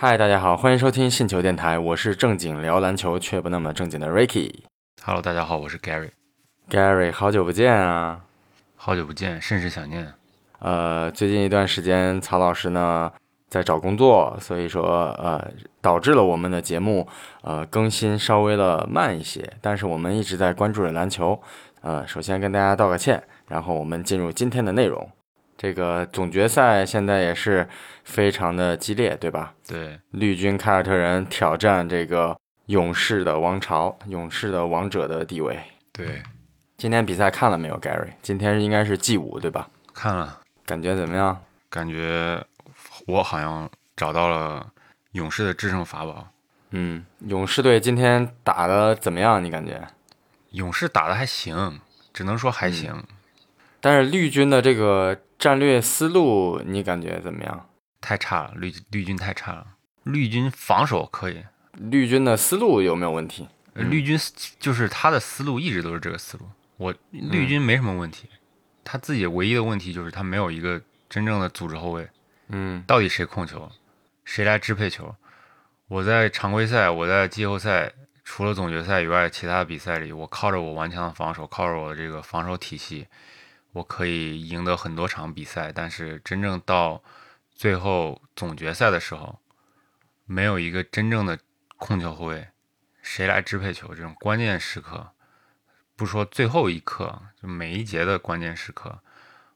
嗨，大家好，欢迎收听信球电台，我是正经聊篮球却不那么正经的 Ricky。Hello，大家好，我是 Gary，Gary，好久不见啊！好久不见，甚是想念。呃，最近一段时间，曹老师呢在找工作，所以说呃导致了我们的节目呃更新稍微的慢一些，但是我们一直在关注着篮球。呃，首先跟大家道个歉，然后我们进入今天的内容。这个总决赛现在也是非常的激烈，对吧？对，绿军凯尔特人挑战这个勇士的王朝，勇士的王者的地位。对，今天比赛看了没有，Gary？今天应该是 G 五对吧？看了，感觉怎么样？感觉我好像找到了勇士的制胜法宝。嗯，勇士队今天打的怎么样？你感觉？勇士打的还行，只能说还行。但是绿军的这个战略思路，你感觉怎么样？太差了，绿绿军太差了。绿军防守可以，绿军的思路有没有问题？呃绿军就是他的思路一直都是这个思路。我绿军没什么问题，他自己唯一的问题就是他没有一个真正的组织后卫。嗯到底谁控球，谁来支配球？我在常规赛，我在季后赛，除了总决赛以外，其他比赛里，我靠着我顽强的防守，靠着我这个防守体系，我可以赢得很多场比赛。但是真正到最后总决赛的时候，没有一个真正的控球后卫，谁来支配球？这种关键时刻，不说最后一刻，就每一节的关键时刻，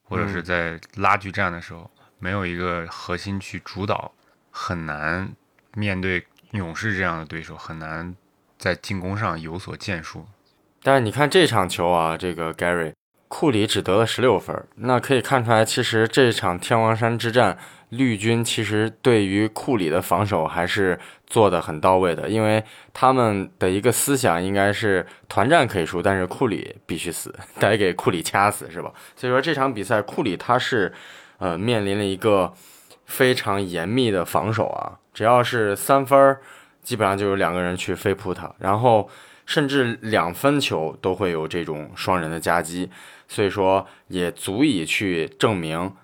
或者是在拉锯战的时候，没有一个核心去主导，很难面对勇士这样的对手，很难在进攻上有所建树。但是你看这场球啊，这个 Gary 库里只得了十六分，那可以看出来，其实这场天王山之战，绿军其实对于库里的防守还是做的很到位的，因为他们的一个思想应该是团战可以输，但是库里必须死，得给库里掐死，是吧？所以说这场比赛库里他是呃面临了一个非常严密的防守啊，只要是三分儿，基本上就有两个人去飞扑他，然后。甚至两分球都会有这种双人的夹击，所以说也足以去证明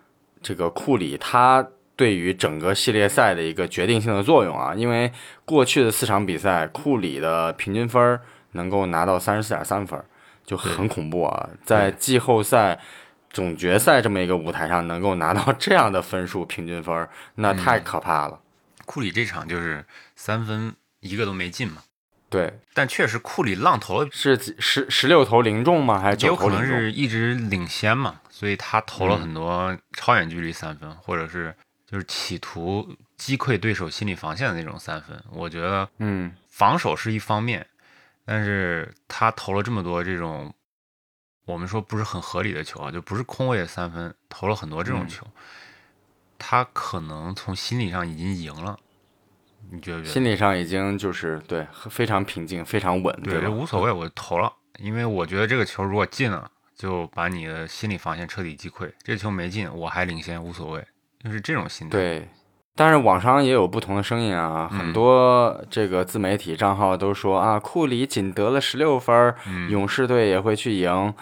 这个库里他对于整个系列赛的一个决定性的作用啊。因为过去的四场比赛，库里的平均分能够拿到三十四点三分，就很恐怖啊。在季后赛、总决赛这么一个舞台上，能够拿到这样的分数平均分，那太可怕了。库里这场就是三分一个都没进嘛，对，但确实库里浪投了是十十六投零中吗？还是也有可能九投零中？是一直领先嘛，所以他投了很多超远距离三分，或者是就是企图击溃对手心理防线的那种三分。我觉得嗯，防守是一方面，但是他投了这么多这种我们说不是很合理的球啊，就不是空位的三分，投了很多这种嗯球，他可能从心理上已经赢了，你觉得？心理上已经就是对非常平静，非常稳，对，吧？这无所谓，我投了，因为我觉得这个球如果进了，就把你的心理防线彻底击溃；这球没进，我还领先，无所谓，就是这种心态。对，但是网上也有不同的声音啊，嗯很多这个自媒体账号都说啊，库里仅得了十六分勇士队也会去赢，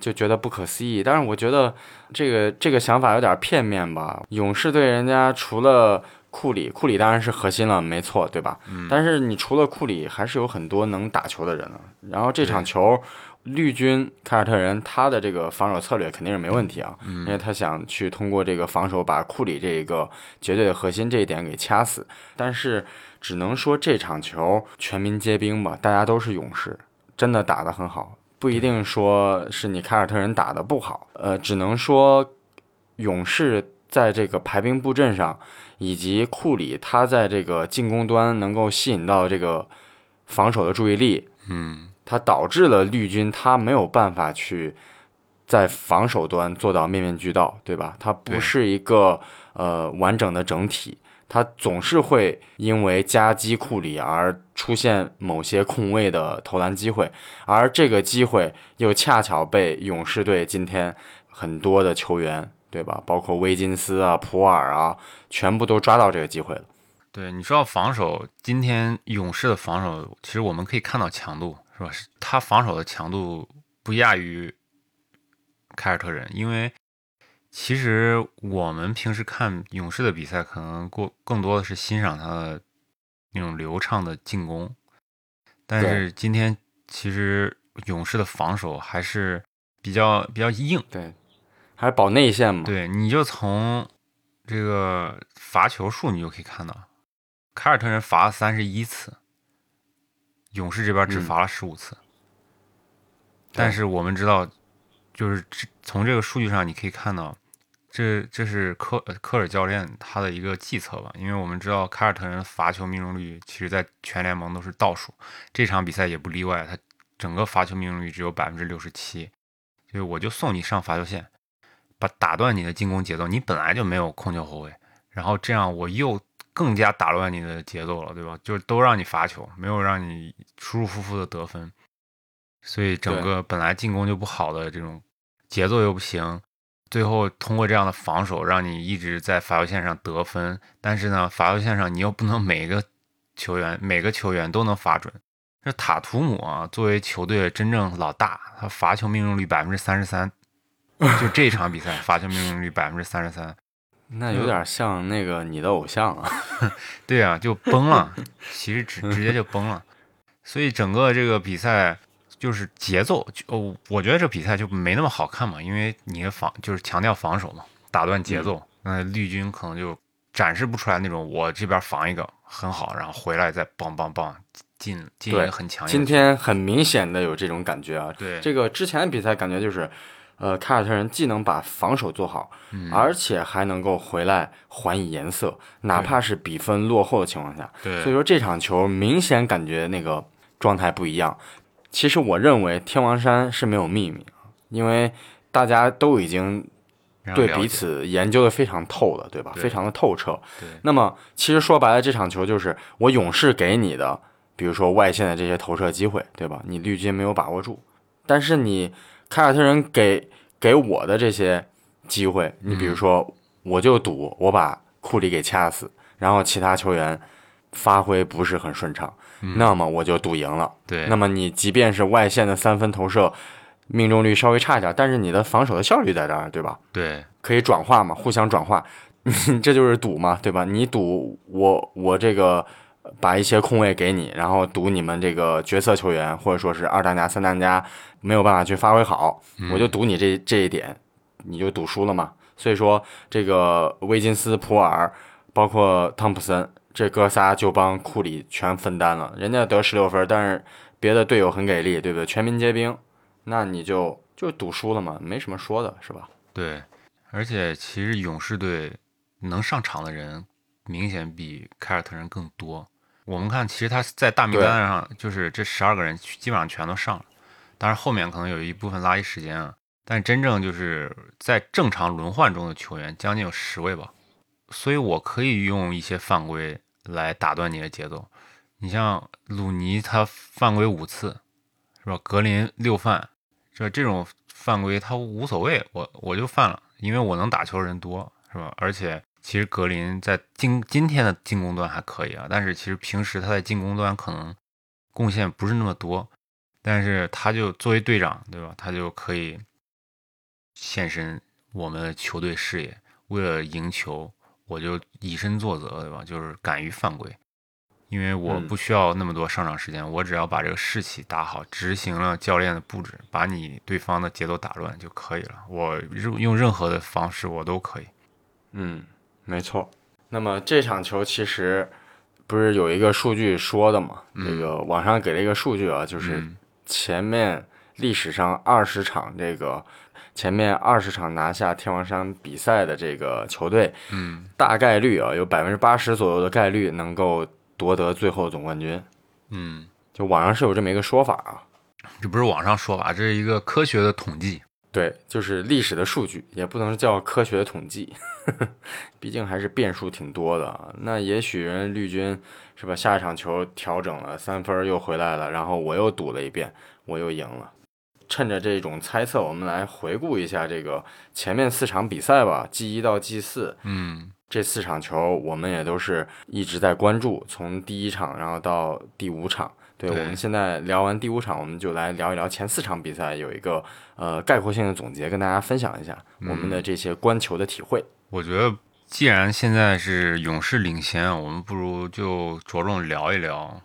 就觉得不可思议。但是我觉得这个这个想法有点片面吧。勇士队人家除了库里，库里当然是核心了，没错，对吧？嗯但是你除了库里，还是有很多能打球的人呢。然后这场球，绿军凯尔特人他的这个防守策略肯定是没问题啊，嗯因为他想去通过这个防守把库里这个绝对的核心这一点给掐死。但是只能说这场球全民皆兵吧，大家都是勇士，真的打得很好，不一定说是你凯尔特人打得不好，呃，只能说勇士在这个排兵布阵上，以及库里他在这个进攻端能够吸引到这个防守的注意力，嗯，他导致了绿军他没有办法去在防守端做到面面俱到，对吧？他不是一个呃完整的整体，他总是会因为夹击库里而出现某些空位的投篮机会，而这个机会又恰巧被勇士队今天很多的球员，对吧？包括威金斯啊、普尔啊，全部都抓到这个机会了。对，你说到防守，今天勇士的防守，其实我们可以看到强度，是吧？他防守的强度不亚于凯尔特人，因为其实我们平时看勇士的比赛，可能过更多的是欣赏他的那种流畅的进攻，但是今天其实勇士的防守还是比较比较硬，对，还是保内线嘛。对，你就从这个罚球数你就可以看到，凯尔特人罚了三十一次，勇士这边只罚了十五次，但是我们知道，就是从这个数据上你可以看到。这这是科科尔教练他的一个计策吧，因为我们知道凯尔特人罚球命中率其实在全联盟都是倒数，这场比赛也不例外，他整个罚球命中率只有百分之六十七，所以我就送你上罚球线，把打断你的进攻节奏，你本来就没有控球后卫，然后这样我又更加打乱你的节奏了，对吧？就是都让你罚球，没有让你舒舒服服的得分，所以整个本来进攻就不好的这种节奏又不行。最后通过这样的防守，让你一直在罚球线上得分，但是呢，罚球线上你又不能每个球员每个球员都能罚准。这塔图姆啊，作为球队的真正老大，他罚球命中率百分之三十三，就这场比赛罚球命中率百分之三十三，那有点像那个你的偶像啊。对啊，就崩了，其实直直接就崩了。所以整个这个比赛。就是节奏，就我觉得这比赛就没那么好看嘛，因为你的防就是强调防守嘛，打断节奏。那绿军可能就展示不出来那种我这边防一个很好，然后回来再棒棒棒进进一个很强。今天很明显的有这种感觉啊。对，这个之前的比赛感觉就是，呃，凯尔特人既能把防守做好，而且还能够回来还以颜色，哪怕是比分落后的情况下。对，所以说这场球明显感觉那个状态不一样。其实我认为天王山是没有秘密，因为大家都已经对彼此研究的非常透了，对吧？非常的透彻。那么其实说白了，这场球就是我勇士给你的，比如说外线的这些投射机会，对吧？你绿军没有把握住，但是你凯尔特人给给我的这些机会，你比如说我就赌我把库里给掐死，然后其他球员发挥不是很顺畅。那么我就赌赢了。对，那么你即便是外线的三分投射命中率稍微差一点，但是你的防守的效率在这儿，对吧？对，可以转化嘛，互相转化，这就是赌嘛，对吧？你赌我，我这个把一些空位给你，然后赌你们这个角色球员或者说是二当家、三当家没有办法去发挥好，我就赌你这这一点，你就赌输了嘛。所以说，这个威金斯、普尔，包括汤普森。这哥仨就帮库里全分担了，人家得十六分，但是别的队友很给力，对不对？全民皆兵，那你就就赌输了嘛，没什么说的，是吧？对，而且其实勇士队能上场的人明显比凯尔特人更多。我们看，其实他在大名单上就是这十二个人基本上全都上了，当然后面可能有一部分垃圾时间啊，但真正就是在正常轮换中的球员将近有十位吧，所以我可以用一些犯规。来打断你的节奏，你像鲁尼他犯规五次，是吧？格林六犯，这这种犯规他无所谓，我我就犯了，因为我能打球人多，是吧？而且其实格林在今今天的进攻端还可以啊，但是其实平时他在进攻端可能贡献不是那么多，但是他就作为队长，对吧？他就可以献身我们的球队事业，为了赢球。我就以身作则，对吧？就是敢于犯规，因为我不需要那么多上场时间，我只要把这个士气打好，执行了教练的布置，把你对方的节奏打乱就可以了。我用任何的方式我都可以。嗯，没错。那么这场球其实不是有一个数据说的嘛？那个网上给了一个数据啊，就是前面历史上二十场这个。前面二十场拿下天王山比赛的这个球队，嗯，大概率啊有百分之八十左右的概率能够夺得最后总冠军，嗯，就网上是有这么一个说法啊，这不是网上说法，这是一个科学的统计，对，就是历史的数据，也不能叫科学的统计，呵 呵毕竟还是变数挺多的。那也许人绿军是吧？下一场球调整了三分又回来了，然后我又赌了一遍，我又赢了。趁着这种猜测，我们来回顾一下这个前面四场比赛吧，G 一到 G 四，嗯，这四场球我们也都是一直在关注，从第一场然后到第五场，对，对我们现在聊完第五场，我们就来聊一聊前四场比赛，有一个呃概括性的总结，跟大家分享一下我们的这些观球的体会。我觉得既然现在是勇士领先，我们不如就着重聊一聊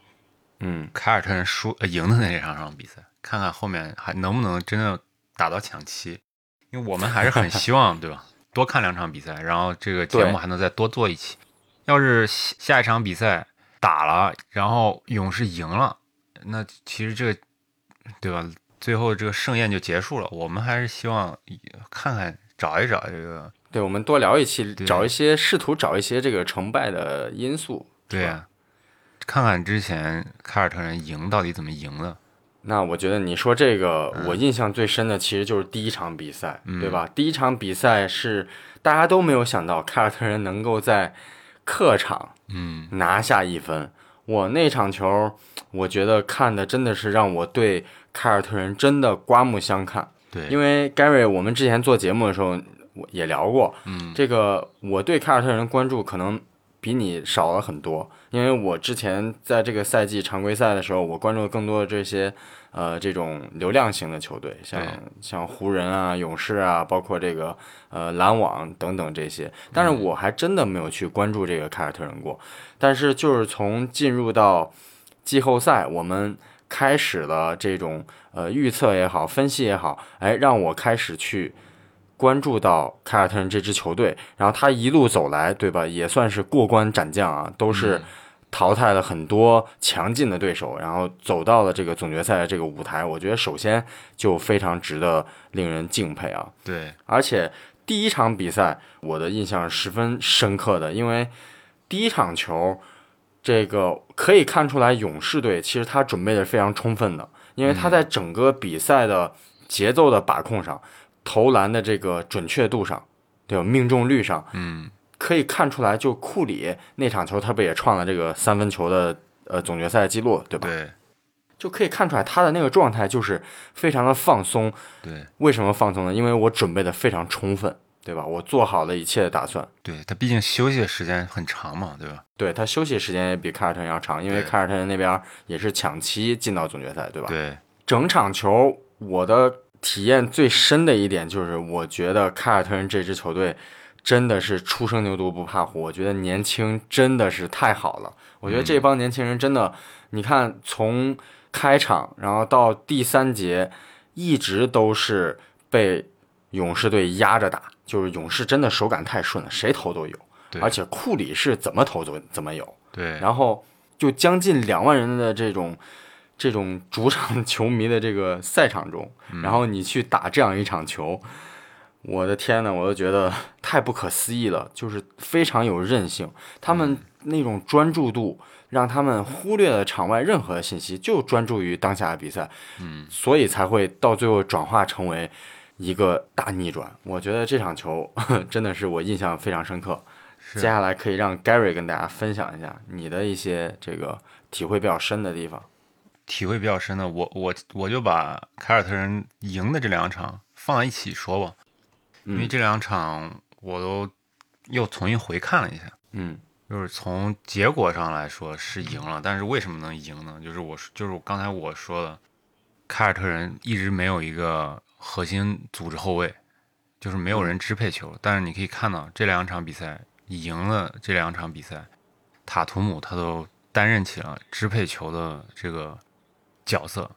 嗯，凯尔特人输、呃、赢的那两场比赛，看看后面还能不能真的打到抢七，因为我们还是很希望，对吧？多看两场比赛，然后这个节目还能再多做一期。要是下下一场比赛打了，然后勇士赢了，那其实这个对吧？最后这个盛宴就结束了。我们还是希望看看找一找这个对，我们多聊一期，找一些试图找一些这个成败的因素。对呀、看看之前凯尔特人赢到底怎么赢的。那我觉得你说这个，嗯我印象最深的其实就是第一场比赛，对吧？第一场比赛是大家都没有想到凯尔特人能够在客场嗯，拿下一分。我那场球，我觉得看的真的是让我对凯尔特人真的刮目相看。对，因为 Gary，我们之前做节目的时候我也聊过，嗯，这个我对凯尔特人的关注可能比你少了很多，因为我之前在这个赛季常规赛的时候，我关注的更多的这些呃这种流量型的球队，像像湖人啊、勇士啊，包括这个呃篮网等等这些，但是我还真的没有去关注这个凯尔特人过。但是就是从进入到季后赛，我们开始了这种呃预测也好，分析也好，哎，让我开始去关注到凯尔特人这支球队，然后他一路走来，对吧？也算是过关斩将啊，都是淘汰了很多强劲的对手，然后走到了这个总决赛的这个舞台。我觉得首先就非常值得令人敬佩啊。对，而且第一场比赛我的印象十分深刻的，因为第一场球，这个可以看出来勇士队其实他准备的非常充分的，因为他在整个比赛的节奏的把控上、投篮的这个准确度上，对吧？命中率上，嗯，可以看出来，就库里那场球，他不也创了这个三分球的呃总决赛记录，对吧？对，就可以看出来他的那个状态就是非常的放松，对，为什么放松呢？因为我准备的非常充分，对吧？我做好了一切的打算。对他毕竟休息的时间很长嘛，对吧？对他休息时间也比凯尔特人要长，因为凯尔特人那边也是抢七进到总决赛，对吧？对，整场球我的体验最深的一点就是，我觉得凯尔特人这支球队真的是初生牛犊不怕虎，我觉得年轻真的是太好了。我觉得这帮年轻人真的，你看从开场然后到第三节，一直都是被勇士队压着打，就是勇士真的手感太顺了，谁投都有，而且库里是怎么投都怎么有。对，然后就将近两万人的这种这种主场球迷的这个赛场中，然后你去打这样一场球，我的天呐，我都觉得 太不可思议了，就是非常有韧性，他们那种专注度。让他们忽略了场外任何信息，就专注于当下的比赛，嗯，所以才会到最后转化成为一个大逆转。我觉得这场球 真的是我印象非常深刻。接下来可以让 Gary 跟大家分享一下你的一些这个体会比较深的地方。体会比较深的，我我我就把凯尔特人赢的这两场放在一起说吧，因为嗯这两场我都又重新回看了一下。嗯就是从结果上来说是赢了，但是为什么能赢呢？就是我就是刚才我说的，凯尔特人一直没有一个核心组织后卫，就是没有人支配球。但是你可以看到这两场比赛赢了这两场比赛，塔图姆他都担任起了支配球的这个角色。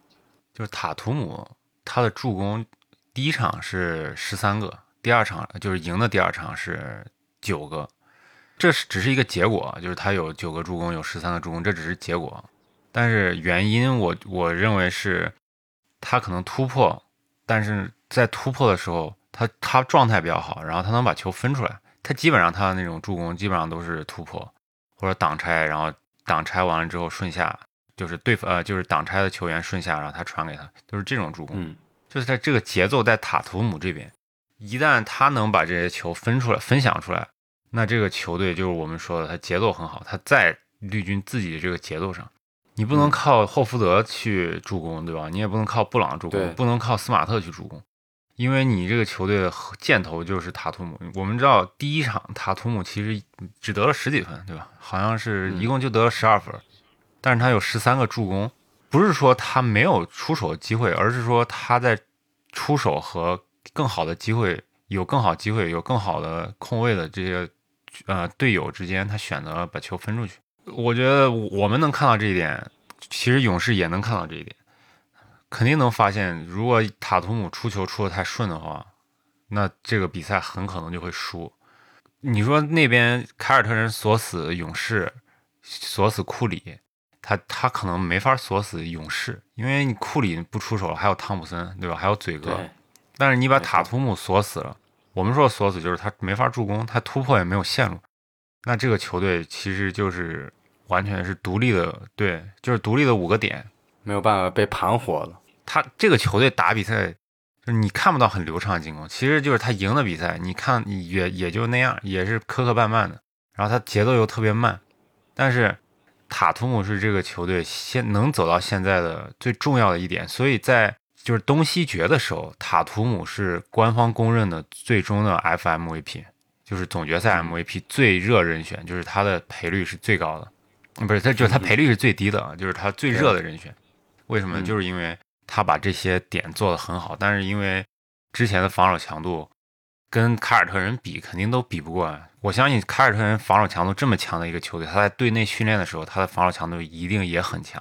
就是塔图姆他的助攻，第一场是十三个，第二场就是赢的第二场是九个。这是只是一个结果，就是他有九个助攻，有十三个助攻，这只是结果。但是原因我我认为是，他可能突破，但是在突破的时候，他他状态比较好，然后他能把球分出来。他基本上他的那种助攻基本上都是突破或者挡拆，然后挡拆完了之后顺下，就是对呃就是挡拆的球员顺下，然后他传给他，就是这种助攻。嗯就是在这个节奏在塔图姆这边，一旦他能把这些球分出来、分享出来，那这个球队就是我们说的，他节奏很好，他在绿军自己的这个节奏上，你不能嗯靠霍福德去助攻，对吧？你也不能靠布朗助攻，不能靠斯马特去助攻，因为你这个球队的箭头就是塔图姆。我们知道第一场塔图姆其实只得了十几分，对吧？好像是嗯一共就得了十二分，但是他有十三个助攻，不是说他没有出手的机会，而是说他在出手和更好的机会，有更好机会，有更好的空位的这些呃队友之间，他选择把球分出去。我觉得我们能看到这一点，其实勇士也能看到这一点，肯定能发现，如果塔图姆出球出的太顺的话，那这个比赛很可能就会输。你说那边凯尔特人锁死勇士，锁死库里，他他可能没法锁死勇士，因为你库里不出手，还有汤普森，对吧？还有嘴哥。对，但是你把塔图姆锁死了，我们说锁死就是他没法助攻，他突破也没有线路。那这个球队其实就是完全是独立的，对，就是独立的五个点。没有办法被盘活了。他这个球队打比赛，就是你看不到很流畅的进攻，其实就是他赢的比赛，你看也也就那样，也是磕磕绊绊的。然后他节奏又特别慢，但是塔图姆是这个球队现能走到现在的最重要的一点，所以在就是东西决的时候，塔图姆是官方公认的最终的 FMVP，就是总决赛 MVP 最热人选，就是他的赔率是最高的，嗯不是他就是他赔率是最低的，啊，就是他最热的人选。为什么？嗯就是因为他把这些点做得很好，但是因为之前的防守强度跟凯尔特人比，肯定都比不过。我相信凯尔特人防守强度这么强的一个球队，他在队内训练的时候，他的防守强度一定也很强。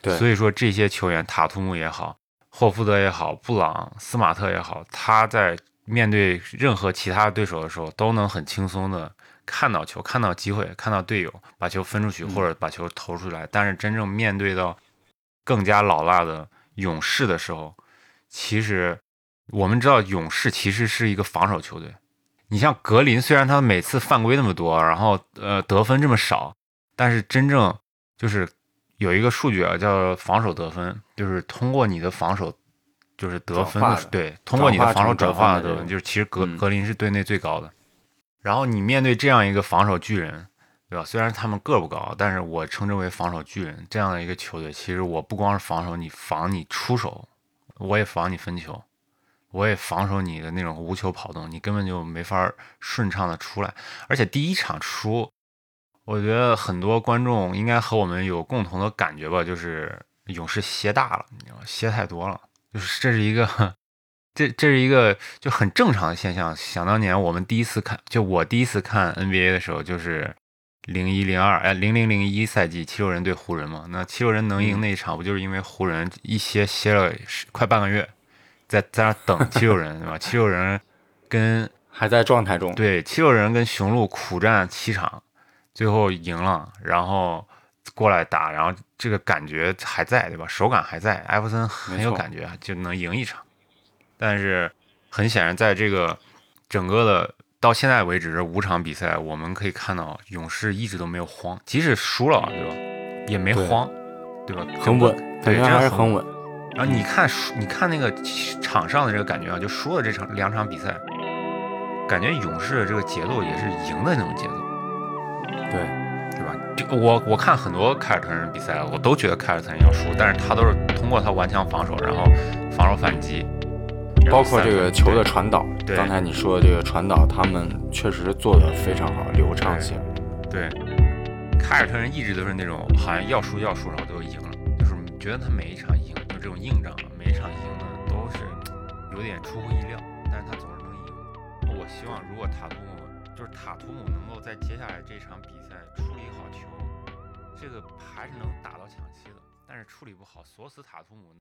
对，所以说这些球员，塔图姆也好，霍福德也好，布朗、斯马特也好，他在面对任何其他对手的时候，都能很轻松的看到球、看到机会、看到队友把球分出去嗯或者把球投出来。但是真正面对到更加老辣的勇士的时候，其实我们知道勇士其实是一个防守球队。你像格林，虽然他每次犯规那么多，然后呃得分这么少，但是真正就是有一个数据啊，叫防守得分，就是通过你的防守就是得分的对，通过你的防守转化的得分，就是其实格嗯格林是队内最高的。然后你面对这样一个防守巨人，对吧？虽然他们个儿不高，但是我称之为防守巨人这样的一个球队，其实我不光是防守你，防你出手，我也防你分球，我也防守你的那种无球跑动，你根本就没法顺畅的出来。而且第一场输，我觉得很多观众应该和我们有共同的感觉吧，就是勇士歇大了，你知道吗？歇太多了，就是这是一个。这这是一个就很正常的现象。想当年我们第一次看，就我第一次看 NBA 的时候，就是零一零二哎零零零一赛季七六人对湖人嘛。那七六人能赢嗯那一场，不就是因为湖人一歇歇了快半个月，在在那等七六人对吧？七六人跟还在状态中。对七六人跟雄鹿苦战七场，最后赢了，然后过来打，然后这个感觉还在对吧？手感还在，艾弗森很有感觉，就能赢一场。但是很显然，在这个整个的到现在为止这五场比赛，我们可以看到勇士一直都没有慌，即使输了，对吧？也没慌，对吧？很稳，对，真的很还是很稳。然后你看输，你看那个场上的这个感觉啊，就输了这场两场比赛，感觉勇士的这个节奏也是赢的那种节奏，对，对吧？这个我我看很多凯尔特人比赛，我都觉得凯尔特人要输，但是他都是通过他顽强防守，然后防守反击，包括这个球的传导，对刚才你说的这个传导，他们确实做的非常好，流畅性。对，凯尔特人一直都是那种好像要输要输，然后都赢了，就是觉得他每一场赢，就这种硬仗，每一场赢的都是有点出乎意料，但是他总是能赢。我希望如果塔图姆就是塔图姆能够在接下来这场比赛处理好球，这个还是能打到抢七的，但是处理不好，锁死塔图姆